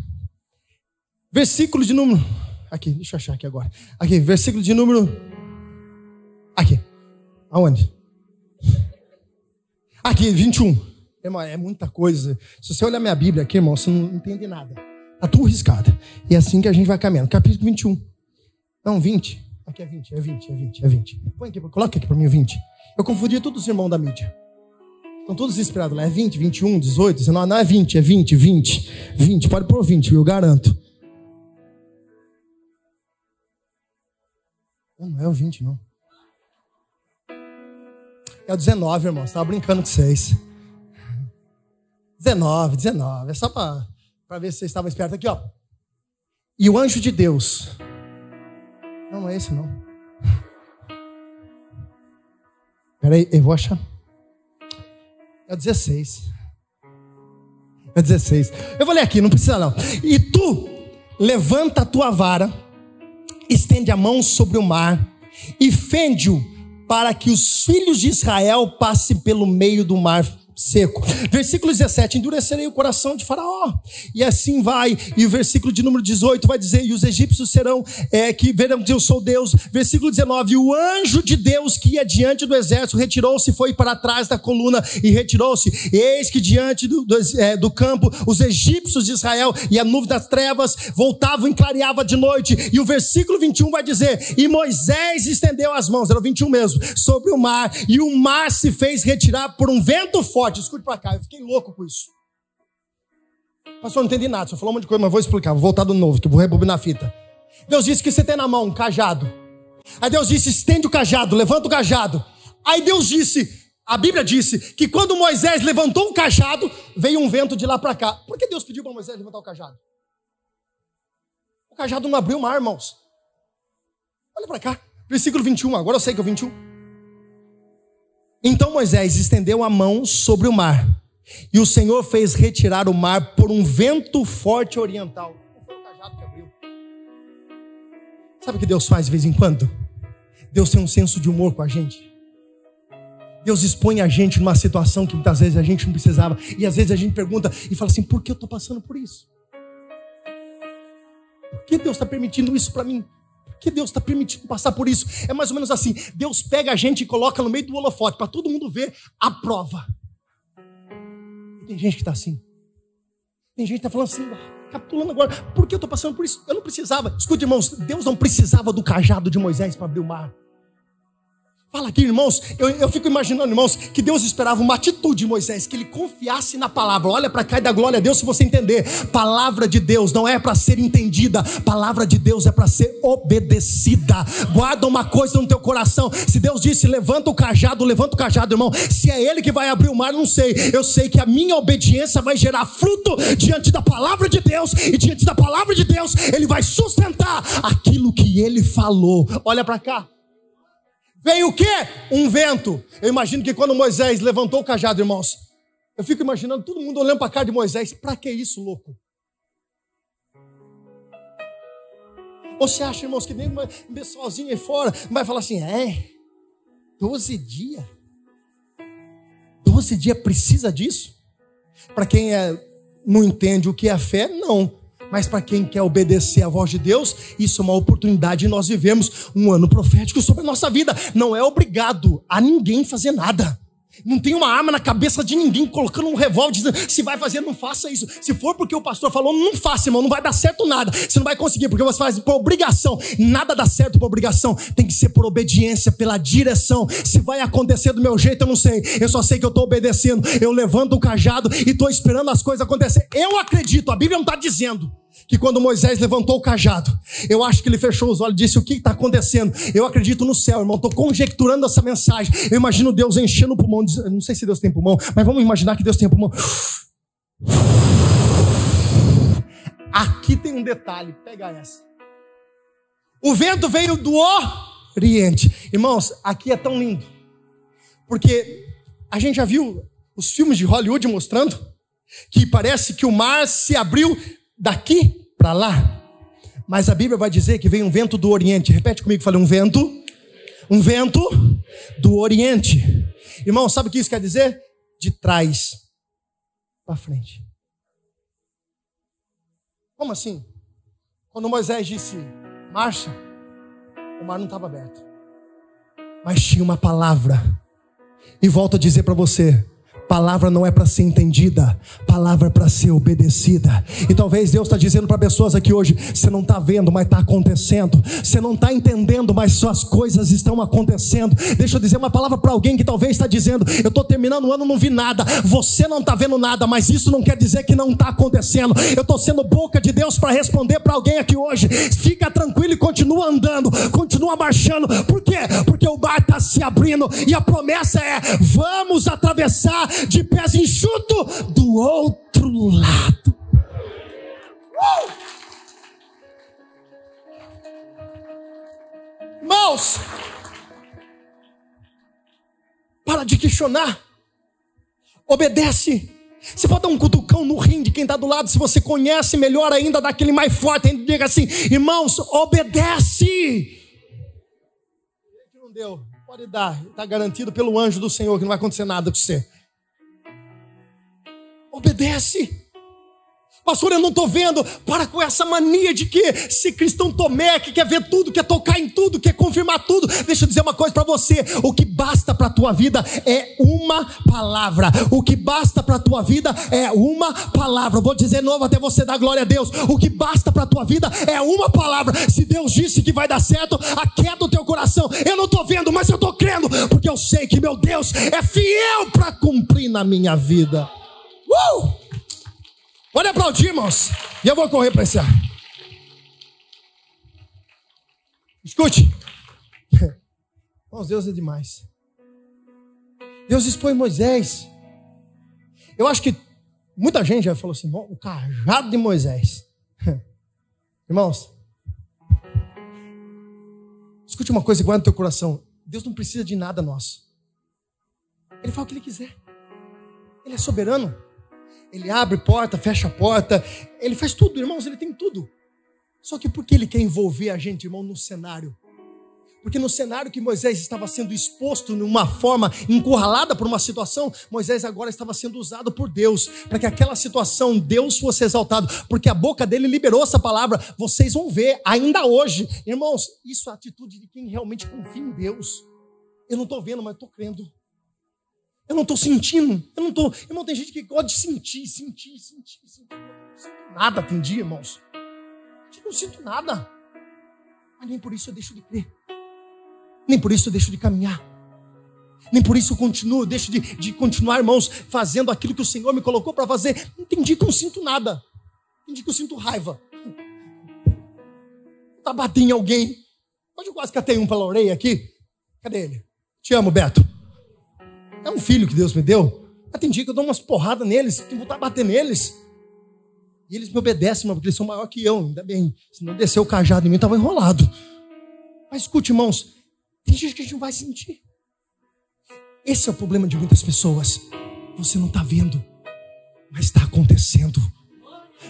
Versículo de número. Aqui, deixa eu achar aqui agora. Aqui, versículo de número Aqui. Aonde? Aqui, 21. Irmão, é muita coisa. Se você olhar minha Bíblia aqui, irmão, você não entende nada. Está tudo riscado. E é assim que a gente vai caminhando. Capítulo 21. Não, 20. Aqui é 20, é 20, é 20, é 20. Põe aqui, coloca aqui para mim 20. Eu confundi todos os irmãos da mídia. Estão todos esperados lá. É 20, 21, 18, 19. Não é 20, é 20, 20. 20. Pode pôr 20, eu garanto. Não, não é o 20, não. É o 19, irmão. Estava brincando com vocês. 19, 19. É só para ver se vocês estavam espertos aqui, ó. E o anjo de Deus. Não, não é esse, não. Peraí, eu vou achar. É o 16. É o 16. Eu vou ler aqui, não precisa não. E tu levanta a tua vara, estende a mão sobre o mar e fende-o para que os filhos de Israel passem pelo meio do mar seco. Versículo 17: Endurecerei o coração de Faraó, e assim vai. E o versículo de número 18 vai dizer: E os egípcios serão é, que verão que eu sou Deus. Versículo 19: O anjo de Deus que ia diante do exército retirou-se, foi para trás da coluna e retirou-se. Eis que diante do, do, é, do, campo os egípcios de Israel e a nuvem das trevas voltavam e clareava de noite. E o versículo 21 vai dizer: E Moisés estendeu as mãos, era o 21 mesmo, sobre o mar, e o mar se fez retirar por um vento forte forte, escute para cá. Eu fiquei louco com isso. Pastor, não entendi nada. Só falou um monte de coisa, mas vou explicar. Vou voltar do novo, que eu vou rebobinar a fita. Deus disse que você tem na mão um cajado. Aí Deus disse: estende o cajado, levanta o cajado. Aí Deus disse, a Bíblia disse, que quando Moisés levantou o cajado, veio um vento de lá para cá. Por que Deus pediu para Moisés levantar o cajado? O cajado não abriu mar, irmãos. Olha para cá. Versículo 21, agora eu sei que é o 21. Então Moisés estendeu a mão sobre o mar, e o Senhor fez retirar o mar por um vento forte oriental. Foi o cajado que abriu. Sabe o que Deus faz de vez em quando? Deus tem um senso de humor com a gente. Deus expõe a gente numa situação que muitas vezes a gente não precisava. E às vezes a gente pergunta e fala assim: por que eu estou passando por isso? Por que Deus está permitindo isso para mim? Que Deus está permitindo passar por isso? É mais ou menos assim: Deus pega a gente e coloca no meio do holofote para todo mundo ver a prova. Tem gente que está assim. Tem gente que está falando assim, capitulando agora. Por que eu estou passando por isso? Eu não precisava. Escute, irmãos, Deus não precisava do cajado de Moisés para abrir o mar. Fala aqui, irmãos, eu, eu fico imaginando, irmãos, que Deus esperava uma atitude de Moisés, que ele confiasse na palavra. Olha para cá e dá glória a Deus se você entender. Palavra de Deus não é para ser entendida, palavra de Deus é para ser obedecida. Guarda uma coisa no teu coração. Se Deus disse, levanta o cajado, levanta o cajado, irmão. Se é Ele que vai abrir o mar, não sei. Eu sei que a minha obediência vai gerar fruto diante da palavra de Deus, e diante da palavra de Deus, Ele vai sustentar aquilo que Ele falou. Olha para cá. Veio o quê? Um vento. Eu imagino que quando Moisés levantou o cajado, irmãos, eu fico imaginando todo mundo olhando para a cara de Moisés. Para que isso, louco? Ou você acha, irmãos, que nem uma sozinho aí fora vai falar assim: é, 12 dias. 12 dias precisa disso? Para quem é, não entende o que é fé, não. Mas para quem quer obedecer à voz de Deus, isso é uma oportunidade de nós vivemos um ano profético sobre a nossa vida. Não é obrigado a ninguém fazer nada. Não tem uma arma na cabeça de ninguém colocando um revólver dizendo: se vai fazer, não faça isso. Se for porque o pastor falou, não faça, irmão, não vai dar certo nada. Você não vai conseguir, porque você faz por obrigação. Nada dá certo por obrigação. Tem que ser por obediência, pela direção. Se vai acontecer do meu jeito, eu não sei. Eu só sei que eu estou obedecendo. Eu levanto o cajado e estou esperando as coisas acontecer. Eu acredito, a Bíblia não está dizendo que quando Moisés levantou o cajado, eu acho que ele fechou os olhos e disse: O que está acontecendo? Eu acredito no céu, irmão. Estou conjecturando essa mensagem. Eu imagino Deus enchendo o pulmão. Não sei se Deus tem pulmão, mas vamos imaginar que Deus tem pulmão. Aqui tem um detalhe, pega essa. O vento veio do Oriente. Irmãos, aqui é tão lindo. Porque a gente já viu os filmes de Hollywood mostrando que parece que o mar se abriu daqui para lá. Mas a Bíblia vai dizer que vem um vento do Oriente. Repete comigo, falei um vento. Um vento do Oriente. Irmão, sabe o que isso quer dizer? De trás para frente. Como assim? Quando Moisés disse marcha, o mar não estava aberto. Mas tinha uma palavra. E volto a dizer para você: Palavra não é para ser entendida, palavra é para ser obedecida. E talvez Deus está dizendo para pessoas aqui hoje: você não está vendo, mas está acontecendo. Você não está entendendo, mas suas coisas estão acontecendo. Deixa eu dizer uma palavra para alguém que talvez está dizendo: eu estou terminando o ano, não vi nada. Você não está vendo nada, mas isso não quer dizer que não está acontecendo. Eu estou sendo boca de Deus para responder para alguém aqui hoje. Fica tranquilo e continua andando, continua marchando. Por quê? Porque o bar está se abrindo e a promessa é: vamos atravessar de pés enxuto do outro lado. Uh! Irmãos, para de questionar, obedece. Você pode dar um cutucão no rim de quem está do lado, se você conhece melhor ainda, daquele mais forte, ainda diga assim: irmãos, obedece. Não deu, pode dar, está garantido pelo anjo do Senhor que não vai acontecer nada com você. Obedece. Pastor, eu não estou vendo. Para com essa mania de que ser cristão tomé, que quer ver tudo, quer tocar em tudo, quer confirmar tudo. Deixa eu dizer uma coisa para você: o que basta para a tua vida é uma palavra. O que basta para a tua vida é uma palavra. Vou dizer novo até você dar glória a Deus. O que basta para a tua vida é uma palavra. Se Deus disse que vai dar certo, aquieta o teu coração. Eu não estou vendo, mas eu estou crendo, porque eu sei que meu Deus é fiel para cumprir na minha vida. Uh! Pode aplaudir, irmãos. E eu vou correr para esse ar. Escute. Irmãos, Deus é demais. Deus expõe Moisés. Eu acho que muita gente já falou assim: o cajado de Moisés. Irmãos, Escute uma coisa, guarda no teu coração. Deus não precisa de nada nosso. Ele faz o que ele quiser. Ele é soberano. Ele abre porta, fecha porta. Ele faz tudo, irmãos, ele tem tudo. Só que por que ele quer envolver a gente, irmão, no cenário? Porque no cenário que Moisés estava sendo exposto numa forma encurralada por uma situação, Moisés agora estava sendo usado por Deus, para que aquela situação Deus fosse exaltado, porque a boca dele liberou essa palavra. Vocês vão ver ainda hoje, irmãos, isso é a atitude de quem realmente confia em Deus. Eu não estou vendo, mas estou crendo. Eu não estou sentindo. Eu não estou. Irmão, tem gente que gosta de sentir, sentir, sentir, sentir. Eu não sinto nada, tem dia, irmãos. Eu não sinto nada. Mas nem por isso eu deixo de crer. Nem por isso eu deixo de caminhar. Nem por isso eu continuo, deixo de, de continuar, irmãos, fazendo aquilo que o Senhor me colocou para fazer. Entendi que eu não sinto nada. Entendi que eu sinto raiva. Tá batendo em alguém. Hoje eu quase catei um pela orelha aqui. Cadê ele? Te amo, Beto. É um filho que Deus me deu. Mas tem dia que eu dou umas porradas neles, que voltar a bater neles. E eles me obedecem, porque eles são maior que eu, ainda bem. Se não descer o cajado em mim, estava enrolado. Mas escute, irmãos, tem gente que a gente não vai sentir. Esse é o problema de muitas pessoas. Você não está vendo, mas está acontecendo.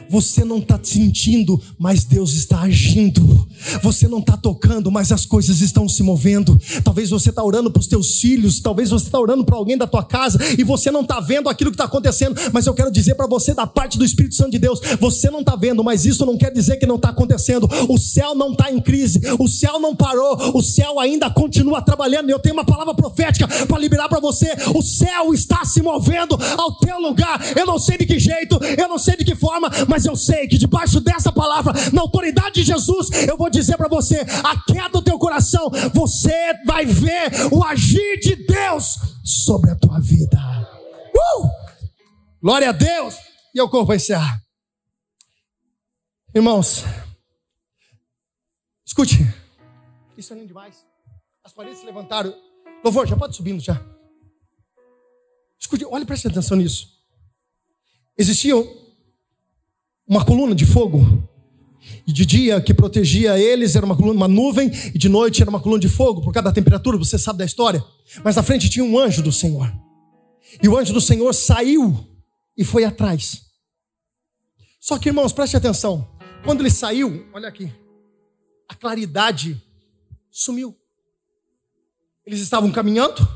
Você não está sentindo, mas Deus está agindo. Você não está tocando, mas as coisas estão se movendo. Talvez você está orando para os teus filhos, talvez você está orando para alguém da tua casa e você não está vendo aquilo que está acontecendo. Mas eu quero dizer para você, da parte do Espírito Santo de Deus, você não está vendo, mas isso não quer dizer que não está acontecendo. O céu não está em crise, o céu não parou, o céu ainda continua trabalhando. Eu tenho uma palavra profética para liberar para você: o céu está se movendo ao teu lugar. Eu não sei de que jeito, eu não sei de que forma, mas eu sei que debaixo dessa palavra, na autoridade de Jesus, eu vou dizer para você: aquieta o teu coração, você vai ver o agir de Deus sobre a tua vida. Uh! Glória a Deus! E eu corro para encerrar. Irmãos, escute, isso é lindo demais. As paredes se levantaram. Louvor, já pode subindo já. Escute, olhe, preste atenção nisso. Existiam uma coluna de fogo. E de dia que protegia eles era uma, coluna, uma nuvem, e de noite era uma coluna de fogo, por causa da temperatura, você sabe da história. Mas na frente tinha um anjo do Senhor. E o anjo do Senhor saiu e foi atrás. Só que, irmãos, preste atenção. Quando ele saiu, olha aqui, a claridade sumiu. Eles estavam caminhando,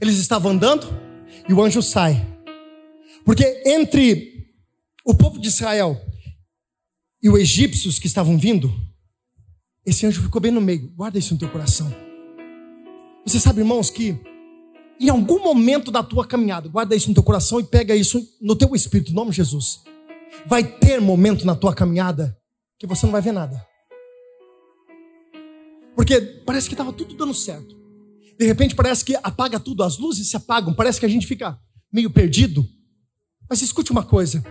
eles estavam andando, e o anjo sai. Porque entre o povo de Israel e os egípcios que estavam vindo, esse anjo ficou bem no meio. Guarda isso no teu coração. Você sabe, irmãos, que em algum momento da tua caminhada, guarda isso no teu coração e pega isso no teu espírito, em nome de Jesus. Vai ter momento na tua caminhada que você não vai ver nada. Porque parece que estava tudo dando certo. De repente parece que apaga tudo, as luzes se apagam, parece que a gente fica meio perdido. Mas escute uma coisa: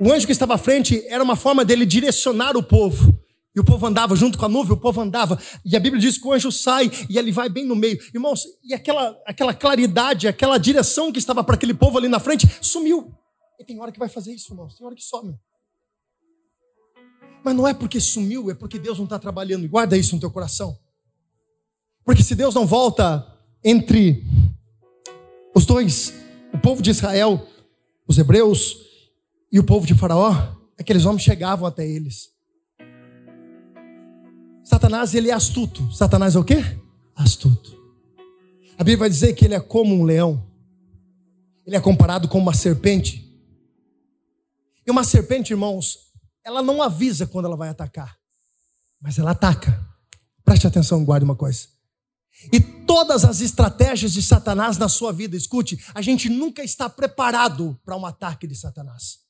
o anjo que estava à frente era uma forma dele direcionar o povo. E o povo andava junto com a nuvem, o povo andava. E a Bíblia diz que o anjo sai e ele vai bem no meio. Irmãos, e aquela, aquela claridade, aquela direção que estava para aquele povo ali na frente, sumiu. E tem hora que vai fazer isso, irmãos. Tem hora que some. Mas não é porque sumiu, é porque Deus não está trabalhando. Guarda isso no teu coração. Porque se Deus não volta entre os dois, o povo de Israel, os hebreus, e o povo de Faraó, aqueles homens chegavam até eles. Satanás, ele é astuto. Satanás é o quê? Astuto. A Bíblia vai dizer que ele é como um leão. Ele é comparado com uma serpente. E uma serpente, irmãos, ela não avisa quando ela vai atacar, mas ela ataca. Preste atenção, guarde uma coisa. E todas as estratégias de Satanás na sua vida, escute, a gente nunca está preparado para um ataque de Satanás.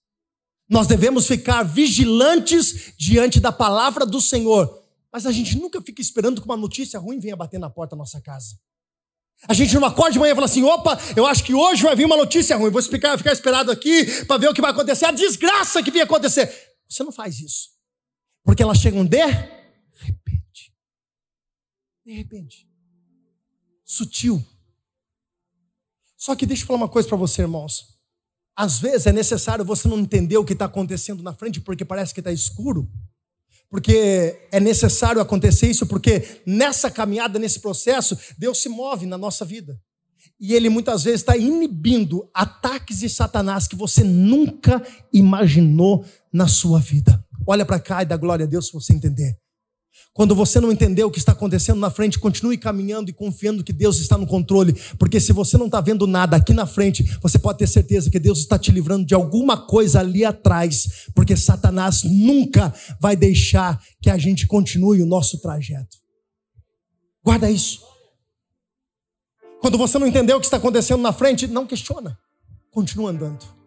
Nós devemos ficar vigilantes diante da palavra do Senhor. Mas a gente nunca fica esperando que uma notícia ruim venha bater na porta da nossa casa. A gente não acorda de manhã e fala assim: opa, eu acho que hoje vai vir uma notícia ruim, vou ficar, ficar esperado aqui para ver o que vai acontecer, a desgraça que vinha acontecer. Você não faz isso. Porque elas chegam de repente. De repente. Sutil. Só que deixa eu falar uma coisa para você, irmãos. Às vezes é necessário você não entender o que está acontecendo na frente porque parece que está escuro. porque é necessário acontecer isso, porque nessa caminhada, nesse processo, Deus se move na nossa vida. E ele muitas vezes está inibindo ataques de Satanás que você nunca imaginou na sua vida. Olha para cá e dá glória a Deus se você entender. Quando você não entendeu o que está acontecendo na frente, continue caminhando e confiando que Deus está no controle. Porque se você não está vendo nada aqui na frente, você pode ter certeza que Deus está te livrando de alguma coisa ali atrás. Porque Satanás nunca vai deixar que a gente continue o nosso trajeto. Guarda isso. Quando você não entendeu o que está acontecendo na frente, não questiona. Continua andando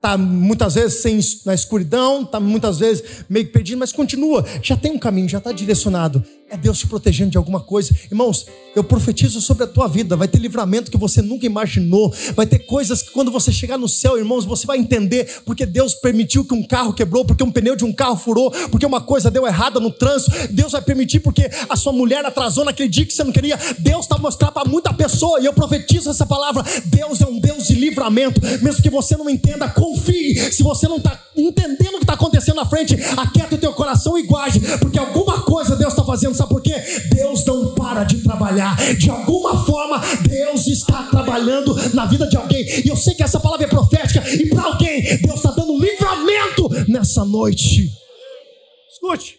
está muitas vezes sem, na escuridão, está muitas vezes meio perdido, mas continua, já tem um caminho, já está direcionado. É Deus te protegendo de alguma coisa. Irmãos, eu profetizo sobre a tua vida. Vai ter livramento que você nunca imaginou. Vai ter coisas que quando você chegar no céu, irmãos, você vai entender porque Deus permitiu que um carro quebrou, porque um pneu de um carro furou, porque uma coisa deu errada no trânsito. Deus vai permitir porque a sua mulher atrasou naquele dia que você não queria. Deus está mostrando para muita pessoa. E eu profetizo essa palavra. Deus é um Deus de livramento. Mesmo que você não entenda, confie. Se você não está entendendo o que está acontecendo na frente, aquieta o teu coração e guarde. Porque alguma coisa Deus está fazendo Sabe por quê? Deus não para de trabalhar. De alguma forma, Deus está trabalhando na vida de alguém. E eu sei que essa palavra é profética. E para alguém, Deus está dando livramento nessa noite. Escute.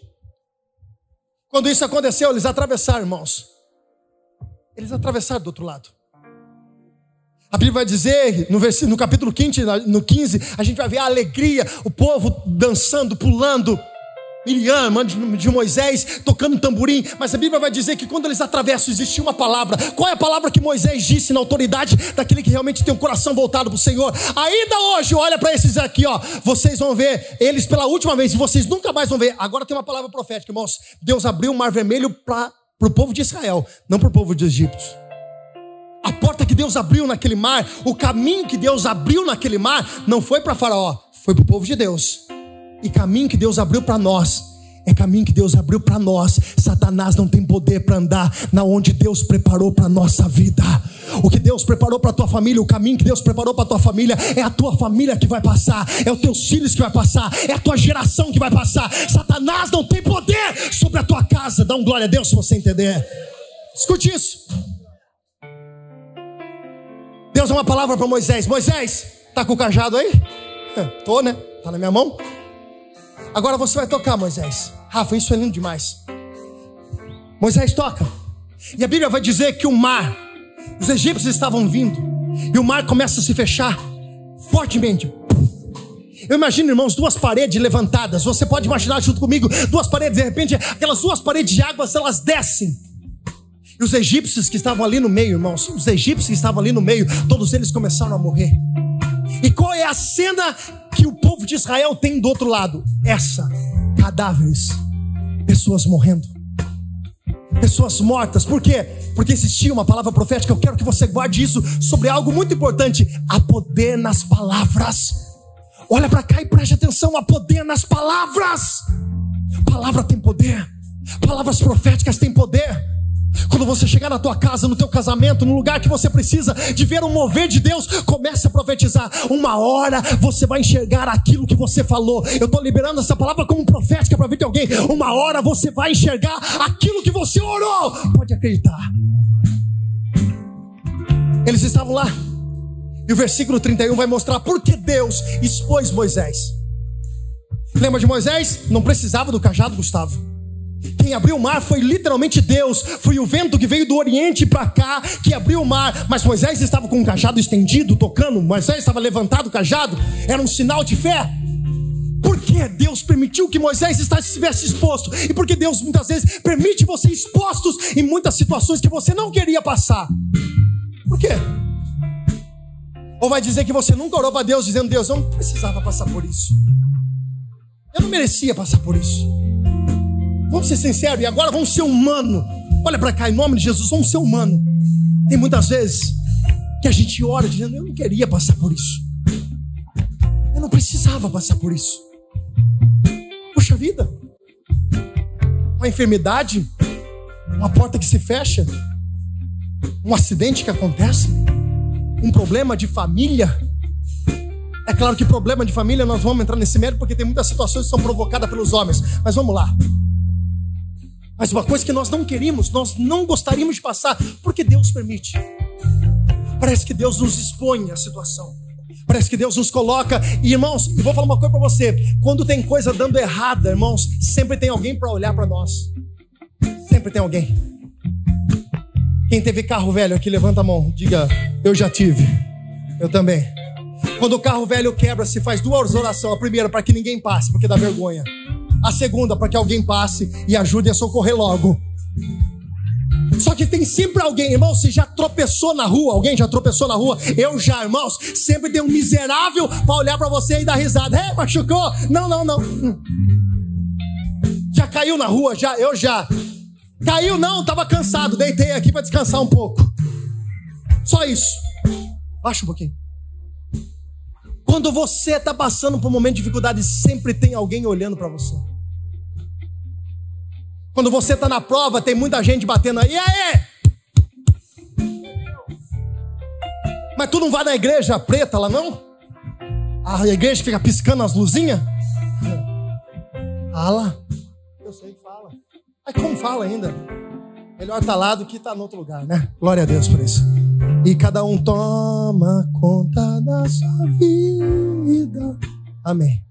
Quando isso aconteceu, eles atravessaram, irmãos. Eles atravessaram do outro lado. A Bíblia vai dizer, no, versículo, no capítulo 15, no 15, a gente vai ver a alegria, o povo dançando, pulando. Miriam, mãe de Moisés, tocando tamborim, mas a Bíblia vai dizer que quando eles atravessam, existia uma palavra. Qual é a palavra que Moisés disse na autoridade daquele que realmente tem o um coração voltado para o Senhor? Ainda hoje, olha para esses aqui, ó. Vocês vão ver eles pela última vez, e vocês nunca mais vão ver. Agora tem uma palavra profética, irmãos. Deus abriu o mar vermelho para o povo de Israel, não para o povo de Egito. A porta que Deus abriu naquele mar, o caminho que Deus abriu naquele mar, não foi para Faraó, foi para o povo de Deus. E caminho que Deus abriu para nós é caminho que Deus abriu para nós. Satanás não tem poder para andar na onde Deus preparou para nossa vida. O que Deus preparou para tua família, o caminho que Deus preparou para tua família, é a tua família que vai passar, é os teus filhos que vai passar, é a tua geração que vai passar. Satanás não tem poder sobre a tua casa. Dá um glória a Deus se você entender. Escute isso. Deus dá uma palavra para Moisés. Moisés, tá com o cajado aí? Tô, né? Tá na minha mão. Agora você vai tocar, Moisés. Rafa, isso é lindo demais. Moisés toca. E a Bíblia vai dizer que o mar, os egípcios estavam vindo, e o mar começa a se fechar fortemente. Eu imagino, irmãos, duas paredes levantadas. Você pode imaginar junto comigo, duas paredes, de repente, aquelas duas paredes de águas, elas descem. E os egípcios que estavam ali no meio, irmãos, os egípcios que estavam ali no meio, todos eles começaram a morrer. E qual é a cena que o povo de Israel tem do outro lado? Essa: cadáveres, pessoas morrendo, pessoas mortas. Por quê? Porque existia uma palavra profética. Eu quero que você guarde isso sobre algo muito importante: há poder nas palavras. Olha para cá e preste atenção: há poder nas palavras. Palavra tem poder. Palavras proféticas têm poder. Quando você chegar na tua casa, no teu casamento, no lugar que você precisa de ver um mover de Deus, comece a profetizar. Uma hora você vai enxergar aquilo que você falou. Eu estou liberando essa palavra como profética para vida de alguém. Uma hora você vai enxergar aquilo que você orou. Pode acreditar. Eles estavam lá. E o versículo 31 vai mostrar por que Deus expôs Moisés. Lembra de Moisés? Não precisava do cajado, Gustavo. Quem abriu o mar foi literalmente Deus. Foi o vento que veio do Oriente para cá que abriu o mar. Mas Moisés estava com o cajado estendido, tocando. Moisés estava levantado o cajado. Era um sinal de fé. Por que Deus permitiu que Moisés estivesse exposto? E por que Deus muitas vezes permite você expostos em muitas situações que você não queria passar? Por quê? Ou vai dizer que você nunca orou para Deus dizendo: Deus, eu não precisava passar por isso. Eu não merecia passar por isso. Vamos ser sinceros e agora vamos ser humano. Olha para cá, em nome de Jesus, vamos ser humano. Tem muitas vezes que a gente ora dizendo: Eu não queria passar por isso. Eu não precisava passar por isso. Puxa vida, uma enfermidade, uma porta que se fecha, um acidente que acontece, um problema de família. É claro que problema de família nós vamos entrar nesse mérito porque tem muitas situações que são provocadas pelos homens. Mas vamos lá. Mas uma coisa que nós não queríamos, nós não gostaríamos de passar, porque Deus permite. Parece que Deus nos expõe à situação. Parece que Deus nos coloca. E irmãos, eu vou falar uma coisa para você. Quando tem coisa dando errada, irmãos, sempre tem alguém para olhar para nós. Sempre tem alguém. Quem teve carro velho aqui, levanta a mão. Diga, eu já tive. Eu também. Quando o carro velho quebra, se faz duas orações. A primeira, para que ninguém passe, porque dá vergonha. A segunda, para que alguém passe e ajude a socorrer logo. Só que tem sempre alguém, irmão, você já tropeçou na rua, alguém já tropeçou na rua? Eu já, irmãos, sempre tem um miserável para olhar para você e dar risada. É, machucou? Não, não, não. Já caiu na rua? Já, eu já. Caiu não, tava cansado, deitei aqui para descansar um pouco. Só isso. Baixa um pouquinho. Quando você está passando por um momento de dificuldade, sempre tem alguém olhando para você. Quando você está na prova, tem muita gente batendo aí. E aí? Mas tu não vai na igreja preta lá, não? A igreja fica piscando as luzinhas? Fala. Eu sei que fala. Mas como fala ainda? Melhor tá lá do que tá no outro lugar, né? Glória a Deus por isso. E cada um toma conta da sua vida. Amém.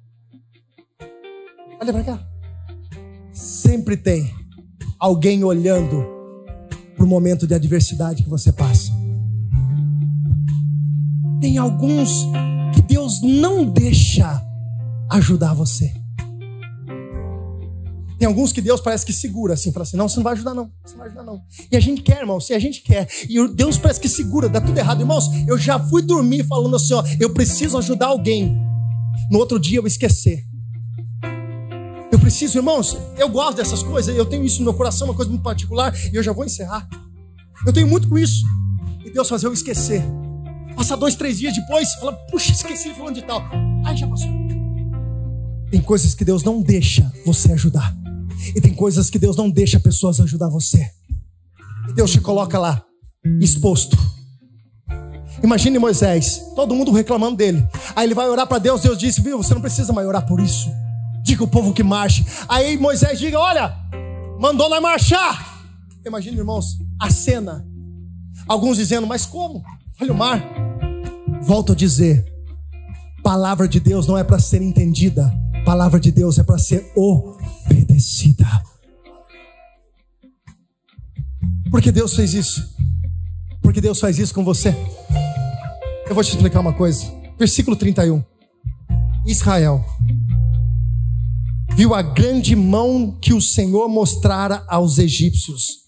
Olha para cá sempre tem alguém olhando para o momento de adversidade que você passa. Tem alguns que Deus não deixa ajudar você. Tem alguns que Deus parece que segura assim, fala assim: não, você não vai ajudar, não. Você não vai ajudar, não. E a gente quer, irmão, se a gente quer. E Deus parece que segura, dá tudo errado. Irmãos, eu já fui dormir falando assim: ó, eu preciso ajudar alguém. No outro dia eu esquecer. Preciso, irmãos, eu gosto dessas coisas, eu tenho isso no meu coração, uma coisa muito particular, e eu já vou encerrar. Eu tenho muito com isso. E Deus fazer eu esquecer. Passar dois, três dias depois, falar, puxa, esqueci falando de tal. Aí já passou. Tem coisas que Deus não deixa você ajudar. E tem coisas que Deus não deixa pessoas ajudar você. E Deus te coloca lá, exposto. Imagine Moisés, todo mundo reclamando dele. Aí ele vai orar para Deus, Deus disse: Viu, você não precisa mais orar por isso. Diga o povo que marche. Aí Moisés diga: Olha, mandou nós marchar. Imagina, irmãos, a cena. Alguns dizendo: Mas como? Olha o mar. Volto a dizer: Palavra de Deus não é para ser entendida, palavra de Deus é para ser obedecida. Porque Deus fez isso. Porque Deus faz isso com você. Eu vou te explicar uma coisa. Versículo 31. Israel viu a grande mão que o Senhor mostrara aos egípcios,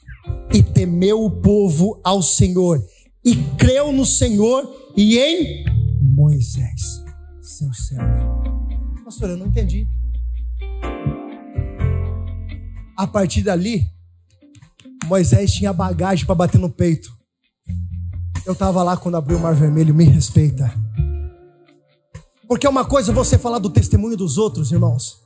e temeu o povo ao Senhor, e creu no Senhor e em Moisés, seu servo. Pastor, eu não entendi. A partir dali, Moisés tinha bagagem para bater no peito. Eu estava lá quando abriu o Mar Vermelho, me respeita. Porque é uma coisa você falar do testemunho dos outros, irmãos.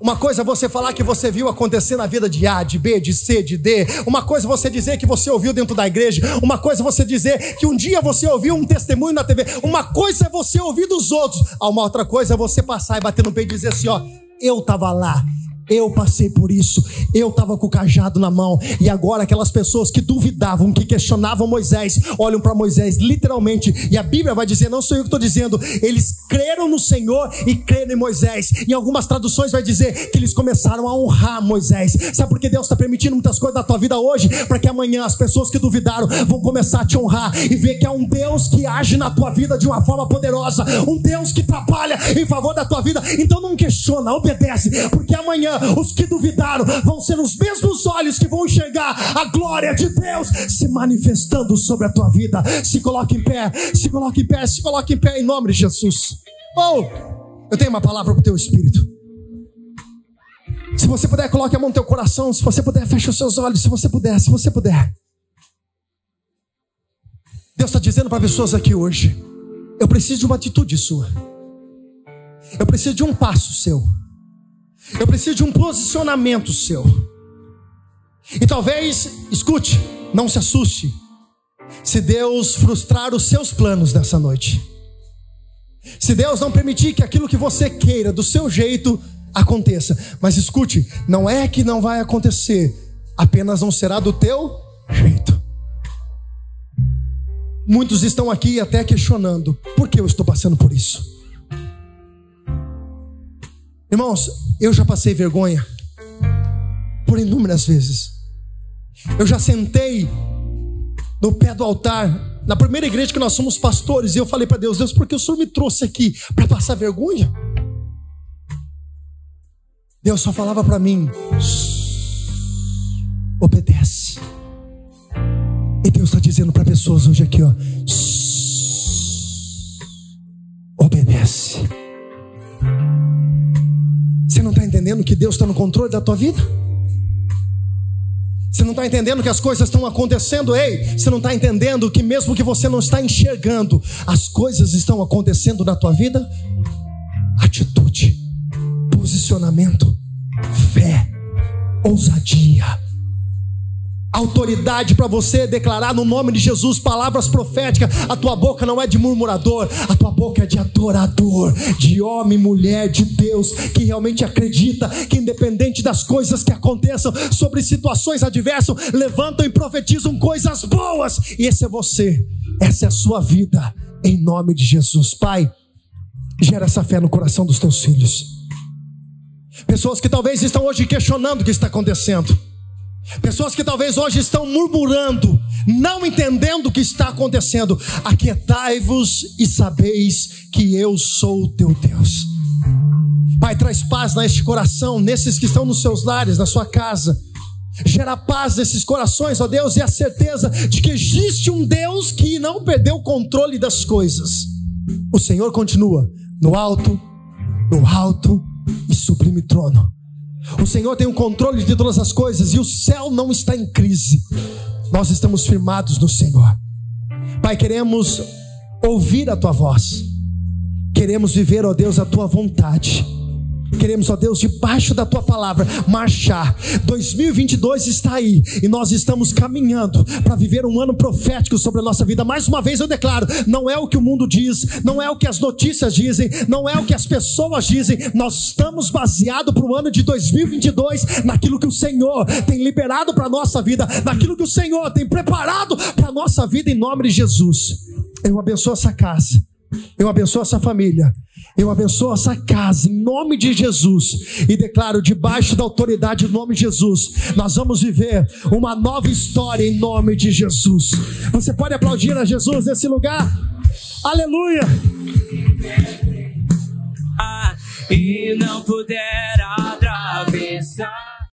Uma coisa é você falar que você viu acontecer na vida de A, de B, de C, de D. Uma coisa é você dizer que você ouviu dentro da igreja. Uma coisa é você dizer que um dia você ouviu um testemunho na TV. Uma coisa é você ouvir dos outros. A uma outra coisa é você passar e bater no peito e dizer assim: ó, eu estava lá, eu passei por isso. Eu estava com o cajado na mão. E agora aquelas pessoas que duvidavam, que questionavam Moisés, olham para Moisés literalmente. E a Bíblia vai dizer, não sou eu que estou dizendo, eles creram no Senhor e creram em Moisés. Em algumas traduções vai dizer que eles começaram a honrar Moisés. Sabe por que Deus está permitindo muitas coisas da tua vida hoje? Para que amanhã as pessoas que duvidaram vão começar a te honrar e ver que é um Deus que age na tua vida de uma forma poderosa. Um Deus que trabalha em favor da tua vida. Então não questiona, obedece. Porque amanhã os que duvidaram vão ser os mesmos olhos que vão enxergar a glória de Deus se manifestando sobre a tua vida. Se coloque em pé, se coloque em pé, se coloque em pé em nome de Jesus. Oh, eu tenho uma palavra para o teu espírito. Se você puder, coloque a mão no teu coração. Se você puder, feche os seus olhos. Se você puder, se você puder. Deus está dizendo para pessoas aqui hoje: eu preciso de uma atitude sua. Eu preciso de um passo seu. Eu preciso de um posicionamento seu. E talvez, escute, não se assuste, se Deus frustrar os seus planos nessa noite. Se Deus não permitir que aquilo que você queira, do seu jeito, aconteça. Mas escute, não é que não vai acontecer, apenas não será do teu jeito. Muitos estão aqui até questionando: por que eu estou passando por isso? Irmãos, eu já passei vergonha por inúmeras vezes. Eu já sentei no pé do altar, na primeira igreja que nós somos pastores, e eu falei para Deus: Deus, por que o Senhor me trouxe aqui para passar vergonha? Deus só falava para mim: obedece. E Deus está dizendo para pessoas hoje aqui, ó, entendendo que Deus está no controle da tua vida? Você não está entendendo que as coisas estão acontecendo? Ei, você não está entendendo que mesmo que você não está enxergando, as coisas estão acontecendo na tua vida? Atitude posicionamento, fé, ousadia, autoridade para você declarar no nome de Jesus palavras proféticas. A tua boca não é de murmurador, a tua boca é de adorador, de homem, mulher, de Deus, que realmente acredita que, independente das coisas que aconteçam, sobre situações adversas, levantam e profetizam coisas boas. E esse é você, essa é a sua vida, em nome de Jesus. Pai, gera essa fé no coração dos teus filhos. Pessoas que talvez estão hoje questionando o que está acontecendo. Pessoas que talvez hoje estão murmurando, não entendendo o que está acontecendo. Aquietai-vos e sabeis que eu sou o teu Deus. Pai, traz paz neste coração, nesses que estão nos seus lares, na sua casa. Gera paz nesses corações, ó Deus, e a certeza de que existe um Deus que não perdeu o controle das coisas. O Senhor continua no alto, no alto e sublime trono. O Senhor tem o controle de todas as coisas e o céu não está em crise. Nós estamos firmados no Senhor. Pai, queremos ouvir a tua voz. Queremos viver, ó Deus, a tua vontade. Queremos, ó Deus, debaixo da tua palavra, marchar. 2022 está aí e nós estamos caminhando para viver um ano profético sobre a nossa vida. Mais uma vez eu declaro: não é o que o mundo diz, não é o que as notícias dizem, não é o que as pessoas dizem. Nós estamos baseados para o ano de 2022 naquilo que o Senhor tem liberado para a nossa vida, naquilo que o Senhor tem preparado para a nossa vida, em nome de Jesus. Eu abençoo essa casa, eu abençoo essa família. Eu abençoo essa casa em nome de Jesus e declaro debaixo da autoridade do nome de Jesus, nós vamos viver uma nova história em nome de Jesus. Você pode aplaudir a Jesus nesse lugar? Aleluia! Ah, e não puder